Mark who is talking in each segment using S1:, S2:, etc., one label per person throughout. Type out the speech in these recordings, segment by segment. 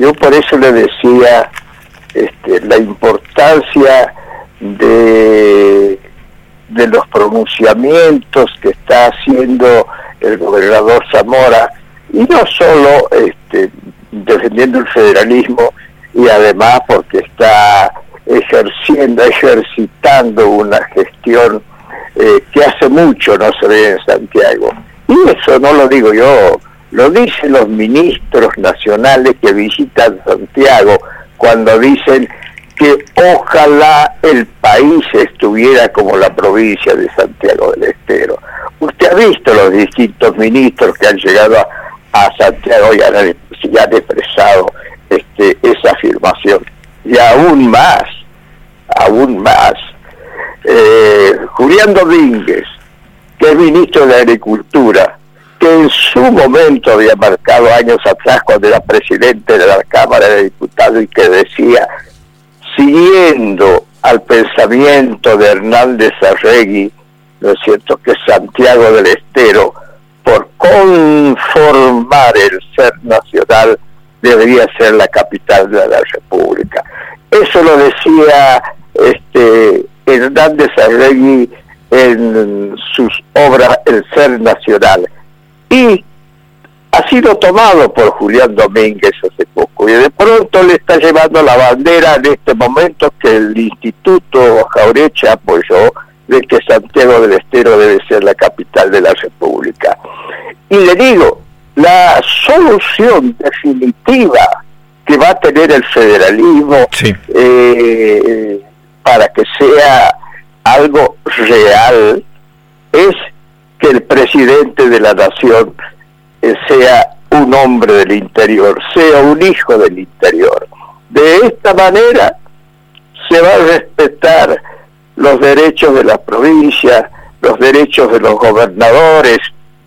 S1: Yo por eso le decía este, la importancia de, de los pronunciamientos que está haciendo el gobernador Zamora, y no solo este, defendiendo el federalismo, y además porque está ejerciendo, ejercitando una gestión eh, que hace mucho no se ve en Santiago. Y eso no lo digo yo, lo dicen los ministros nacionales que visitan Santiago cuando dicen que ojalá el país estuviera como la provincia de Santiago del Estero. Usted ha visto los distintos ministros que han llegado a, Santiago y han, han expresado este, esa afirmación. Y aún más, aún más, eh, Julián Domínguez, que es ministro de Agricultura, que en su momento había marcado años atrás cuando era presidente de la Cámara de Diputados y que decía, siguiendo al pensamiento de Hernández Arregui, ¿no es cierto?, que Santiago del Estero, por conformar el ser nacional, debería ser la capital de la República. Eso lo decía este Hernández Arregui en sus obras El Ser Nacional. Y ha sido tomado por Julián Domínguez hace poco y de pronto le está llevando la bandera en este momento que el Instituto Jaureche apoyó de que Santiago del Estero debe ser la capital de la República. Y le digo, la solución definitiva que va a tener el federalismo eh, para que sea algo real es que el presidente de la nación eh, sea un hombre del interior, sea un hijo del interior. De esta manera se va a respetar los derechos de la provincia, los derechos de los gobernadores,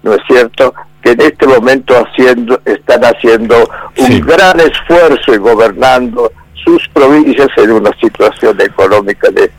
S1: ¿no es cierto? que en este momento haciendo, están haciendo un gran esfuerzo y gobernando sus provincias en una situación económica de,